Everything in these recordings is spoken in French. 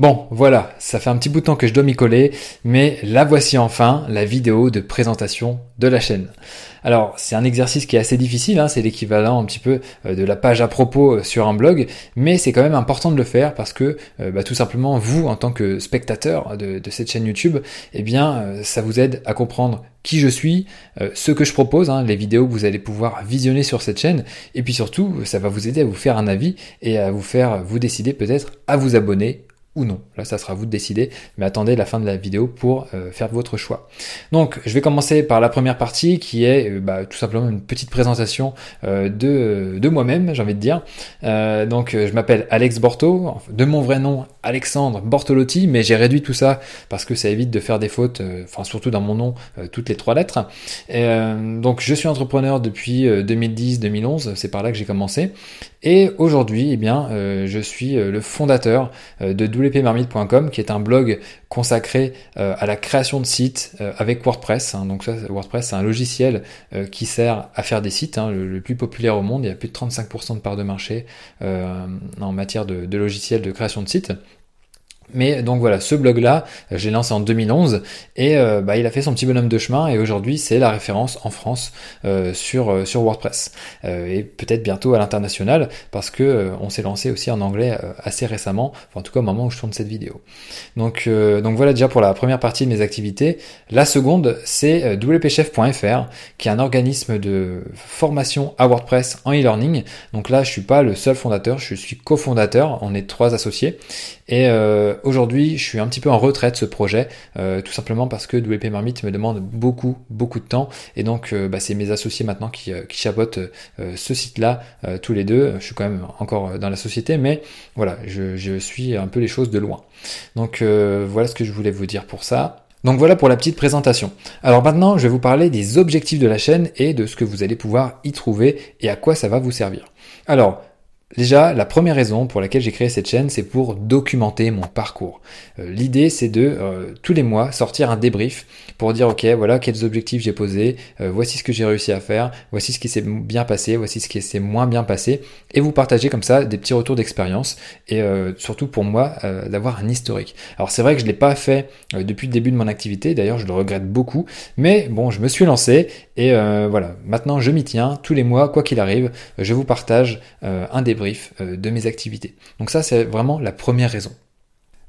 Bon, voilà, ça fait un petit bout de temps que je dois m'y coller, mais la voici enfin, la vidéo de présentation de la chaîne. Alors, c'est un exercice qui est assez difficile, hein, c'est l'équivalent un petit peu euh, de la page à propos euh, sur un blog, mais c'est quand même important de le faire parce que euh, bah, tout simplement, vous, en tant que spectateur de, cette chaîne YouTube, eh bien, ça vous aide à comprendre qui je suis, ce que je propose, hein, les vidéos que vous allez pouvoir visionner sur cette chaîne, et puis surtout, ça va vous aider à vous faire un avis et à vous faire vous décider peut-être à vous abonner ou non. Là, ça sera à vous de décider, mais attendez la fin de la vidéo pour euh, faire votre choix. Donc, je vais commencer par la première partie qui est euh, bah, tout simplement une petite présentation euh, de, de moi-même, j'ai envie de dire. donc, je m'appelle Alex Borto, de mon vrai nom Alexandre Bortolotti, mais j'ai réduit tout ça parce que ça évite de faire des fautes, enfin surtout dans mon nom, toutes les trois lettres. donc, je suis entrepreneur depuis 2010-2011, c'est par là que j'ai commencé. Et aujourd'hui, eh bien, je suis le fondateur de wpmarmite.com qui est un blog consacré euh, à la création de sites euh, avec WordPress. Hein. Donc ça, WordPress, c'est un logiciel euh, qui sert à faire des sites, hein, le, plus populaire au monde. Il y a plus de 35% de part de marché en matière de, de logiciels de création de sites. Mais donc voilà, ce blog-là, euh, j'ai lancé en 2011 et euh, bah, il a fait son petit bonhomme de chemin et aujourd'hui c'est la référence en France euh, sur, sur WordPress et peut-être bientôt à l'international parce que on s'est lancé aussi en anglais assez récemment, en tout cas au moment où je tourne cette vidéo. Donc, donc voilà déjà pour la première partie de mes activités. La seconde c'est wpchef.fr qui est un organisme de formation à WordPress en e-learning. Donc là je suis pas le seul fondateur, je suis cofondateur, on est trois associés et aujourd'hui, je suis un petit peu en retrait de ce projet, euh, tout simplement parce que WP Marmite me demande beaucoup, beaucoup de temps. Et donc, euh, bah, c'est mes associés maintenant qui, euh, qui chapotent ce site-là, tous les deux. Je suis quand même encore dans la société, mais voilà, je, je suis un peu les choses de loin. Donc, voilà ce que je voulais vous dire pour ça. Donc voilà pour la petite présentation. Alors maintenant, je vais vous parler des objectifs de la chaîne et de ce que vous allez pouvoir y trouver et à quoi ça va vous servir. Alors, Déjà, la première raison pour laquelle j'ai créé cette chaîne, c'est pour documenter mon parcours. Euh, l'idée, c'est de euh, tous les mois sortir un débrief pour dire ok, voilà quels objectifs j'ai posés, euh, voici ce que j'ai réussi à faire, voici ce qui s'est bien passé, voici ce qui s'est moins bien passé, et vous partager comme ça des petits retours d'expérience et surtout pour moi d'avoir un historique. Alors c'est vrai que je l'ai pas fait depuis le début de mon activité, d'ailleurs je le regrette beaucoup, mais bon, je me suis lancé et voilà, maintenant je m'y tiens tous les mois, quoi qu'il arrive, je vous partage un débrief euh, de mes activités. Donc ça, c'est vraiment la première raison.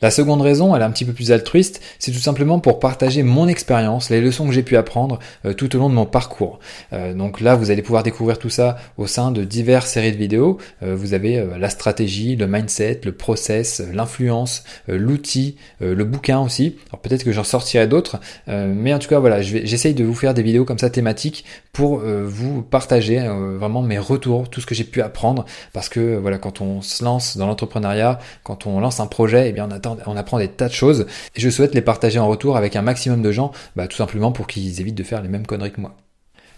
La seconde raison, elle est un petit peu plus altruiste, c'est tout simplement pour partager mon expérience, les leçons que j'ai pu apprendre euh, tout au long de mon parcours. Euh, donc là, vous allez pouvoir découvrir tout ça au sein de diverses séries de vidéos. Euh, vous avez la stratégie, le mindset, le process, l'influence, l'outil, le bouquin aussi. Alors peut-être que j'en sortirai d'autres, mais en tout cas voilà, j'essaye de vous faire des vidéos comme ça thématiques pour vous partager vraiment mes retours, tout ce que j'ai pu apprendre, parce que voilà, quand on se lance dans l'entrepreneuriat, quand on lance un projet, eh bien on attend on apprend des tas de choses et je souhaite les partager en retour avec un maximum de gens, bah, tout simplement pour qu'ils évitent de faire les mêmes conneries que moi.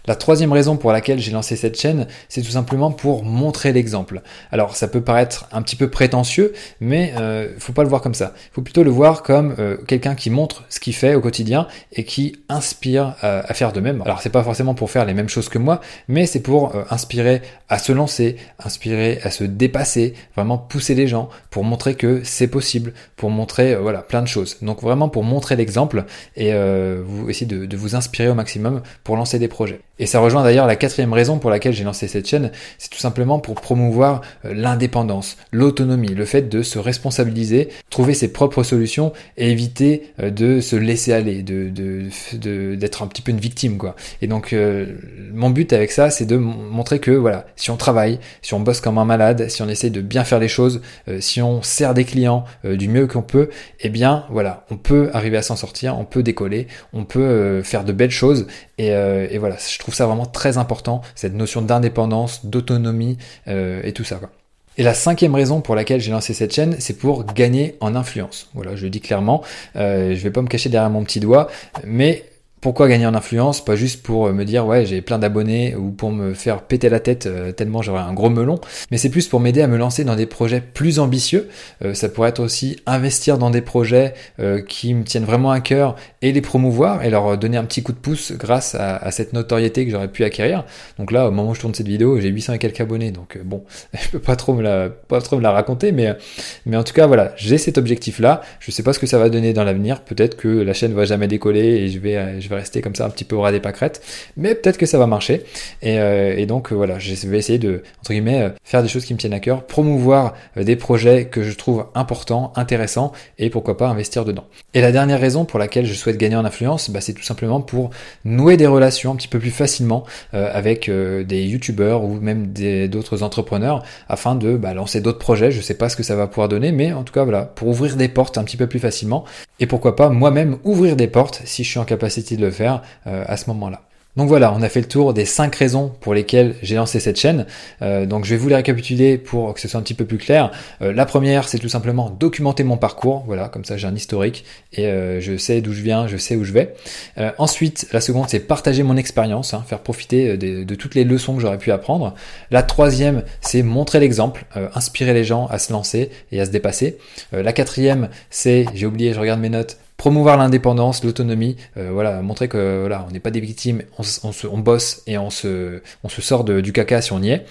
La troisième raison pour laquelle j'ai lancé cette chaîne, c'est tout simplement pour montrer l'exemple. Alors ça peut paraître un petit peu prétentieux, mais euh, faut pas le voir comme ça. Il faut plutôt le voir comme euh, quelqu'un qui montre ce qu'il fait au quotidien et qui inspire euh, à faire de même. Alors c'est pas forcément pour faire les mêmes choses que moi, mais c'est pour euh, inspirer à se lancer, inspirer à se dépasser, vraiment pousser les gens pour montrer que c'est possible, pour montrer voilà plein de choses. Donc vraiment pour montrer l'exemple et vous essayer de, de vous inspirer au maximum pour lancer des projets. Et ça rejoint d'ailleurs la quatrième raison pour laquelle j'ai lancé cette chaîne, c'est tout simplement pour promouvoir euh, l'indépendance, l'autonomie, le fait de se responsabiliser, trouver ses propres solutions et éviter euh, de se laisser aller, de d'être un petit peu une victime quoi. Et donc euh, mon but avec ça, c'est de montrer que voilà, si on travaille, si on bosse comme un malade, si on essaye de bien faire les choses, si on sert des clients du mieux qu'on peut, eh bien voilà, on peut arriver à s'en sortir, on peut décoller, on peut faire de belles choses et, et voilà, je trouve ça vraiment très important, cette notion d'indépendance, d'autonomie euh, et tout ça. Quoi. Et la cinquième raison pour laquelle j'ai lancé cette chaîne, c'est pour gagner en influence. Voilà, je le dis clairement, euh, je vais pas me cacher derrière mon petit doigt, mais pourquoi gagner en influence Pas juste pour me dire ouais j'ai plein d'abonnés ou pour me faire péter la tête tellement j'aurais un gros melon, mais c'est plus pour m'aider à me lancer dans des projets plus ambitieux. ça pourrait être aussi investir dans des projets qui me tiennent vraiment à cœur et les promouvoir et leur donner un petit coup de pouce grâce à, cette notoriété que j'aurais pu acquérir. Donc là, au moment où je tourne cette vidéo, j'ai 800 et quelques abonnés, donc bon, je peux pas trop me la, raconter, mais, en tout cas, voilà, j'ai cet objectif-là. Je sais pas ce que ça va donner dans l'avenir. Peut-être que la chaîne va jamais décoller et je vais rester comme ça un petit peu au ras des pâquerettes, mais peut-être que ça va marcher. Et, euh, donc, voilà, je vais essayer de, entre guillemets, euh, faire des choses qui me tiennent à cœur, promouvoir euh, des projets que je trouve importants, intéressants, et pourquoi pas investir dedans. Et la dernière raison pour laquelle je souhaite gagner en influence, bah, c'est tout simplement pour nouer des relations un petit peu plus facilement avec des youtubeurs ou même d'autres entrepreneurs afin de bah, lancer d'autres projets. Je sais pas ce que ça va pouvoir donner, mais en tout cas voilà, pour ouvrir des portes un petit peu plus facilement et pourquoi pas moi-même ouvrir des portes si je suis en capacité de le faire euh, à ce moment-là. Donc voilà, on a fait le tour des 5 raisons pour lesquelles j'ai lancé cette chaîne. Euh, donc je vais vous les récapituler pour que ce soit un petit peu plus clair. Euh, la première, c'est tout simplement documenter mon parcours. Voilà, comme ça j'ai un historique et euh, je sais d'où je viens, je sais où je vais. ensuite, la seconde, c'est partager mon expérience, hein, faire profiter de, de, toutes les leçons que j'aurais pu apprendre. La troisième, c'est montrer l'exemple, inspirer les gens à se lancer et à se dépasser. la quatrième, c'est, j'ai oublié, je regarde mes notes, promouvoir l'indépendance, l'autonomie, euh, voilà, montrer que voilà, on n'est pas des victimes, on, se, on, bosse et on se, on se sort du caca si on y est.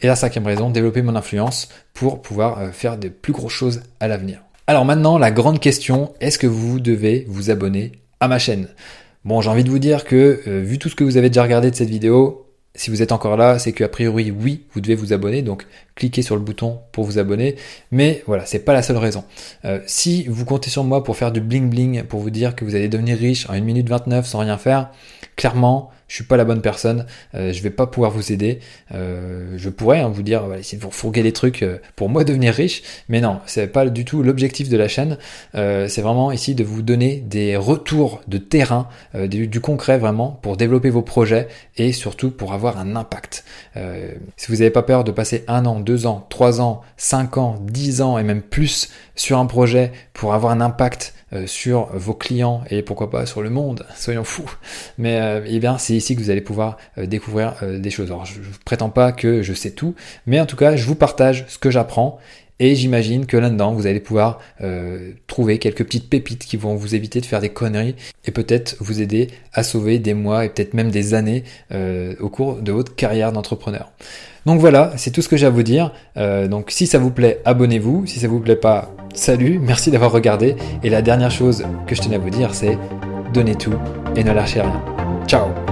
Et la cinquième raison, développer mon influence pour pouvoir euh, faire de plus grosses choses à l'avenir. Alors maintenant, la grande question, est-ce que vous devez vous abonner à ma chaîne? Bon, j'ai envie de vous dire que, euh, vu tout ce que vous avez déjà regardé de cette vidéo, si vous êtes encore là, c'est qu'a priori, oui, vous devez vous abonner. Donc, cliquez sur le bouton pour vous abonner. Mais voilà, c'est pas la seule raison. Euh, si vous comptez sur moi pour faire du bling bling, pour vous dire que vous allez devenir riche en 1 minute 29 sans rien faire, clairement, je suis pas la bonne personne, euh, je vais pas pouvoir vous aider. Euh, je pourrais hein, vous dire, voilà, essayer de vous fourguer des trucs euh, pour moi devenir riche, mais non, c'est pas du tout l'objectif de la chaîne. C'est vraiment ici de vous donner des retours de terrain, du, du, concret vraiment pour développer vos projets et surtout pour avoir un impact. si vous n'avez pas peur de passer un an, deux ans, trois ans, cinq ans, dix ans et même plus sur un projet pour avoir un impact sur vos clients et pourquoi pas sur le monde, soyons fous. Mais euh, eh bien c'est ici que vous allez pouvoir euh, découvrir des choses. Alors je ne prétends pas que je sais tout, mais en tout cas je vous partage ce que j'apprends et j'imagine que là-dedans, vous allez pouvoir trouver quelques petites pépites qui vont vous éviter de faire des conneries et peut-être vous aider à sauver des mois et peut-être même des années au cours de votre carrière d'entrepreneur. Donc voilà, c'est tout ce que j'ai à vous dire. donc si ça vous plaît, abonnez-vous. Si ça vous plaît pas, Salut, merci d'avoir regardé. Et la dernière chose que je tenais à vous dire, c'est donnez tout et ne lâchez rien. Ciao